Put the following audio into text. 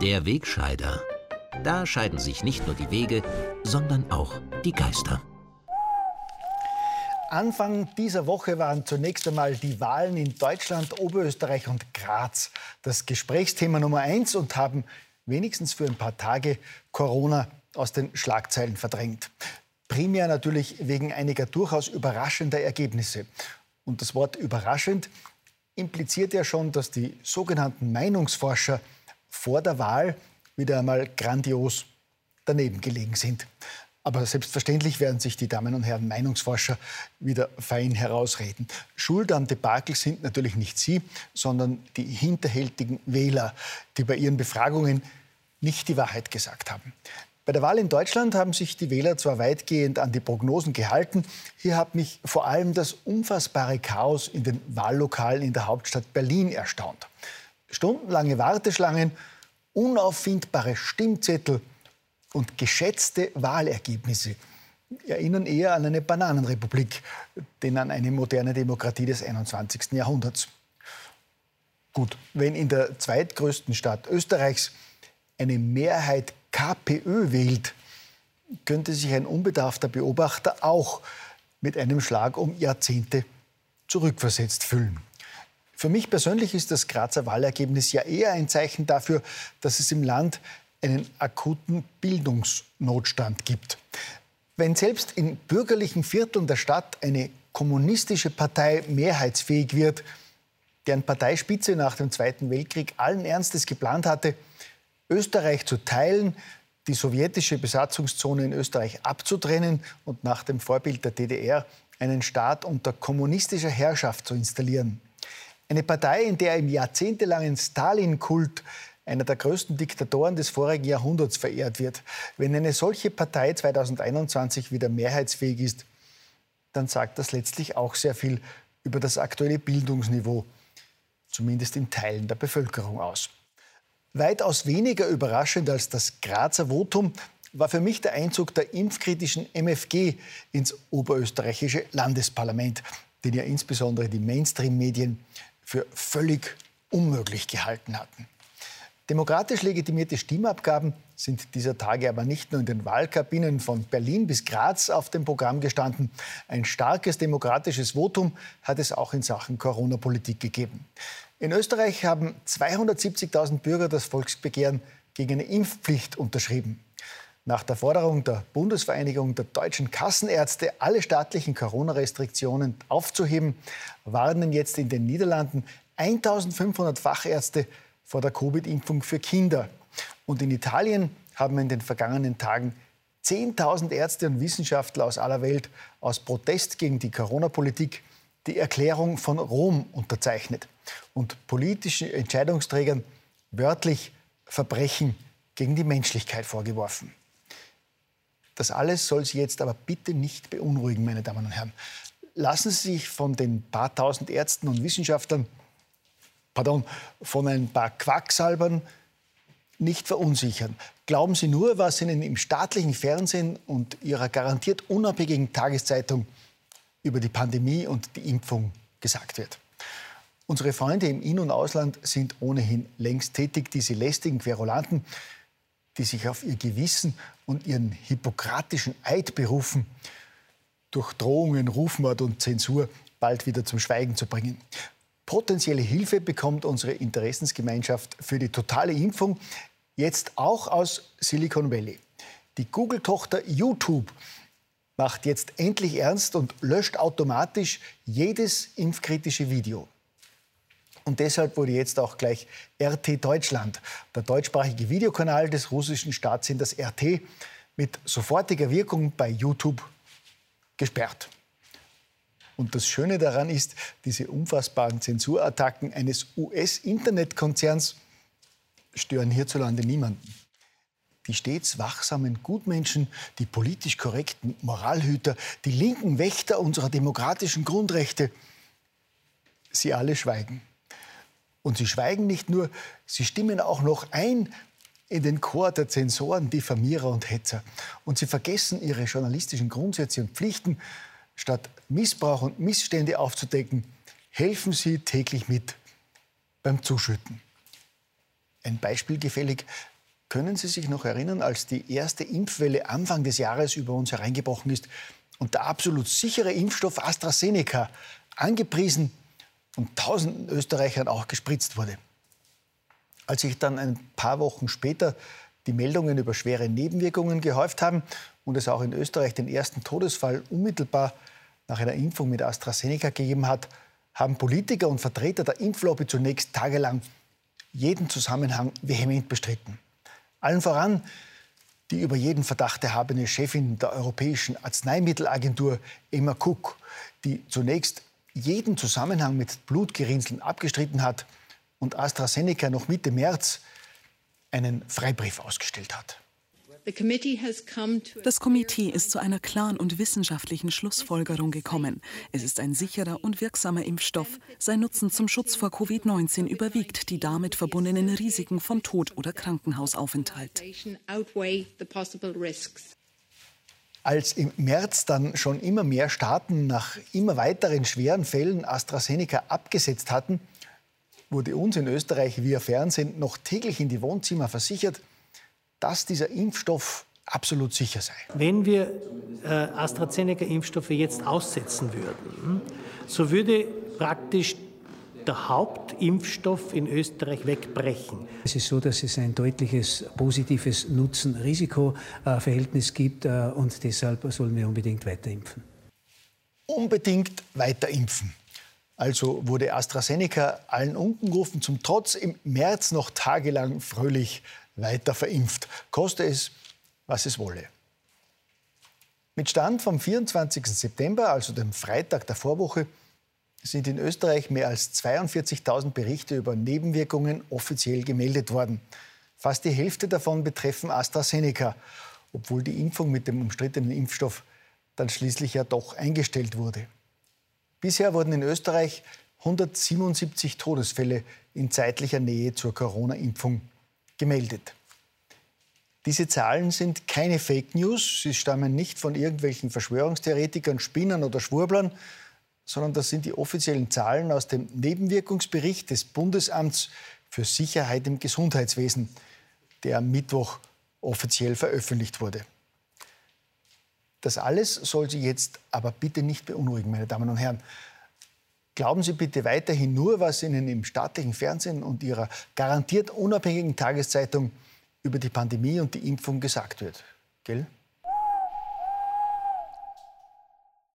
Der Wegscheider. Da scheiden sich nicht nur die Wege, sondern auch die Geister. Anfang dieser Woche waren zunächst einmal die Wahlen in Deutschland, Oberösterreich und Graz das Gesprächsthema Nummer eins und haben wenigstens für ein paar Tage Corona aus den Schlagzeilen verdrängt. Primär natürlich wegen einiger durchaus überraschender Ergebnisse. Und das Wort überraschend impliziert ja schon, dass die sogenannten Meinungsforscher vor der Wahl wieder einmal grandios daneben gelegen sind. Aber selbstverständlich werden sich die Damen und Herren Meinungsforscher wieder fein herausreden. Schuld am Debakel sind natürlich nicht Sie, sondern die hinterhältigen Wähler, die bei ihren Befragungen nicht die Wahrheit gesagt haben. Bei der Wahl in Deutschland haben sich die Wähler zwar weitgehend an die Prognosen gehalten, hier hat mich vor allem das unfassbare Chaos in den Wahllokalen in der Hauptstadt Berlin erstaunt. Stundenlange Warteschlangen, unauffindbare Stimmzettel und geschätzte Wahlergebnisse erinnern eher an eine Bananenrepublik, denn an eine moderne Demokratie des 21. Jahrhunderts. Gut, wenn in der zweitgrößten Stadt Österreichs eine Mehrheit KPÖ wählt, könnte sich ein unbedarfter Beobachter auch mit einem Schlag um Jahrzehnte zurückversetzt fühlen. Für mich persönlich ist das Grazer Wahlergebnis ja eher ein Zeichen dafür, dass es im Land einen akuten Bildungsnotstand gibt. Wenn selbst in bürgerlichen Vierteln der Stadt eine kommunistische Partei mehrheitsfähig wird, deren Parteispitze nach dem Zweiten Weltkrieg allen Ernstes geplant hatte, Österreich zu teilen, die sowjetische Besatzungszone in Österreich abzutrennen und nach dem Vorbild der DDR einen Staat unter kommunistischer Herrschaft zu installieren. Eine Partei, in der im jahrzehntelangen Stalin-Kult einer der größten Diktatoren des vorigen Jahrhunderts verehrt wird. Wenn eine solche Partei 2021 wieder mehrheitsfähig ist, dann sagt das letztlich auch sehr viel über das aktuelle Bildungsniveau, zumindest in Teilen der Bevölkerung aus. Weitaus weniger überraschend als das Grazer Votum war für mich der Einzug der impfkritischen MFG ins oberösterreichische Landesparlament, den ja insbesondere die Mainstream-Medien für völlig unmöglich gehalten hatten. Demokratisch legitimierte Stimmabgaben sind dieser Tage aber nicht nur in den Wahlkabinen von Berlin bis Graz auf dem Programm gestanden. Ein starkes demokratisches Votum hat es auch in Sachen Corona-Politik gegeben. In Österreich haben 270.000 Bürger das Volksbegehren gegen eine Impfpflicht unterschrieben. Nach der Forderung der Bundesvereinigung der deutschen Kassenärzte, alle staatlichen Corona-Restriktionen aufzuheben, warnen jetzt in den Niederlanden 1500 Fachärzte vor der Covid-Impfung für Kinder. Und in Italien haben in den vergangenen Tagen 10.000 Ärzte und Wissenschaftler aus aller Welt aus Protest gegen die Corona-Politik die Erklärung von Rom unterzeichnet und politischen Entscheidungsträgern wörtlich Verbrechen gegen die Menschlichkeit vorgeworfen. Das alles soll Sie jetzt aber bitte nicht beunruhigen, meine Damen und Herren. Lassen Sie sich von den paar tausend Ärzten und Wissenschaftlern, pardon, von ein paar Quacksalbern nicht verunsichern. Glauben Sie nur, was Ihnen im staatlichen Fernsehen und Ihrer garantiert unabhängigen Tageszeitung über die Pandemie und die Impfung gesagt wird. Unsere Freunde im In- und Ausland sind ohnehin längst tätig. Diese lästigen Querulanten die sich auf ihr Gewissen und ihren hippokratischen Eid berufen, durch Drohungen, Rufmord und Zensur bald wieder zum Schweigen zu bringen. Potenzielle Hilfe bekommt unsere Interessensgemeinschaft für die totale Impfung jetzt auch aus Silicon Valley. Die Google-Tochter YouTube macht jetzt endlich ernst und löscht automatisch jedes impfkritische Video. Und deshalb wurde jetzt auch gleich RT Deutschland, der deutschsprachige Videokanal des russischen Staatssenders RT, mit sofortiger Wirkung bei YouTube gesperrt. Und das Schöne daran ist, diese unfassbaren Zensurattacken eines US-Internetkonzerns stören hierzulande niemanden. Die stets wachsamen Gutmenschen, die politisch korrekten Moralhüter, die linken Wächter unserer demokratischen Grundrechte, sie alle schweigen. Und sie schweigen nicht nur, sie stimmen auch noch ein, in den Chor der Zensoren, Diffamierer und Hetzer. Und sie vergessen ihre journalistischen Grundsätze und Pflichten. Statt Missbrauch und Missstände aufzudecken, helfen sie täglich mit beim Zuschütten. Ein Beispiel gefällig. Können Sie sich noch erinnern, als die erste Impfwelle Anfang des Jahres über uns hereingebrochen ist und der absolut sichere Impfstoff AstraZeneca angepriesen und tausenden Österreichern auch gespritzt wurde? Als sich dann ein paar Wochen später die Meldungen über schwere Nebenwirkungen gehäuft haben und es auch in Österreich den ersten Todesfall unmittelbar nach einer Impfung mit AstraZeneca gegeben hat, haben Politiker und Vertreter der Impflobby zunächst tagelang jeden Zusammenhang vehement bestritten. Allen voran die über jeden Verdacht erhabene Chefin der Europäischen Arzneimittelagentur Emma Cook, die zunächst jeden Zusammenhang mit Blutgerinnseln abgestritten hat und AstraZeneca noch Mitte März einen Freibrief ausgestellt hat. Das Komitee ist zu einer klaren und wissenschaftlichen Schlussfolgerung gekommen. Es ist ein sicherer und wirksamer Impfstoff. Sein Nutzen zum Schutz vor Covid-19 überwiegt die damit verbundenen Risiken von Tod oder Krankenhausaufenthalt. Als im März dann schon immer mehr Staaten nach immer weiteren schweren Fällen AstraZeneca abgesetzt hatten, wurde uns in Österreich via Fernsehen noch täglich in die Wohnzimmer versichert, dass dieser Impfstoff absolut sicher sei. Wenn wir äh, AstraZeneca-Impfstoffe jetzt aussetzen würden, so würde praktisch der Hauptimpfstoff in Österreich wegbrechen. Es ist so, dass es ein deutliches positives Nutzen-Risiko-Verhältnis gibt äh, und deshalb sollen wir unbedingt weiterimpfen. Unbedingt weterimpfen. Also wurde AstraZeneca allen Unkenrufen zum Trotz im März noch tagelang fröhlich weiter verimpft, koste es, was es wolle. Mit Stand vom 24. September, also dem Freitag der Vorwoche, sind in Österreich mehr als 42.000 Berichte über Nebenwirkungen offiziell gemeldet worden. Fast die Hälfte davon betreffen AstraZeneca, obwohl die Impfung mit dem umstrittenen Impfstoff dann schließlich ja doch eingestellt wurde. Bisher wurden in Österreich 177 Todesfälle in zeitlicher Nähe zur Corona-Impfung gemeldet. Diese Zahlen sind keine Fake News, sie stammen nicht von irgendwelchen Verschwörungstheoretikern, Spinnern oder Schwurblern, sondern das sind die offiziellen Zahlen aus dem Nebenwirkungsbericht des Bundesamts für Sicherheit im Gesundheitswesen, der am Mittwoch offiziell veröffentlicht wurde. Das alles soll Sie jetzt aber bitte nicht beunruhigen, meine Damen und Herren. Glauben Sie bitte weiterhin nur, was Ihnen im staatlichen Fernsehen und Ihrer garantiert unabhängigen Tageszeitung über die Pandemie und die Impfung gesagt wird. Gell?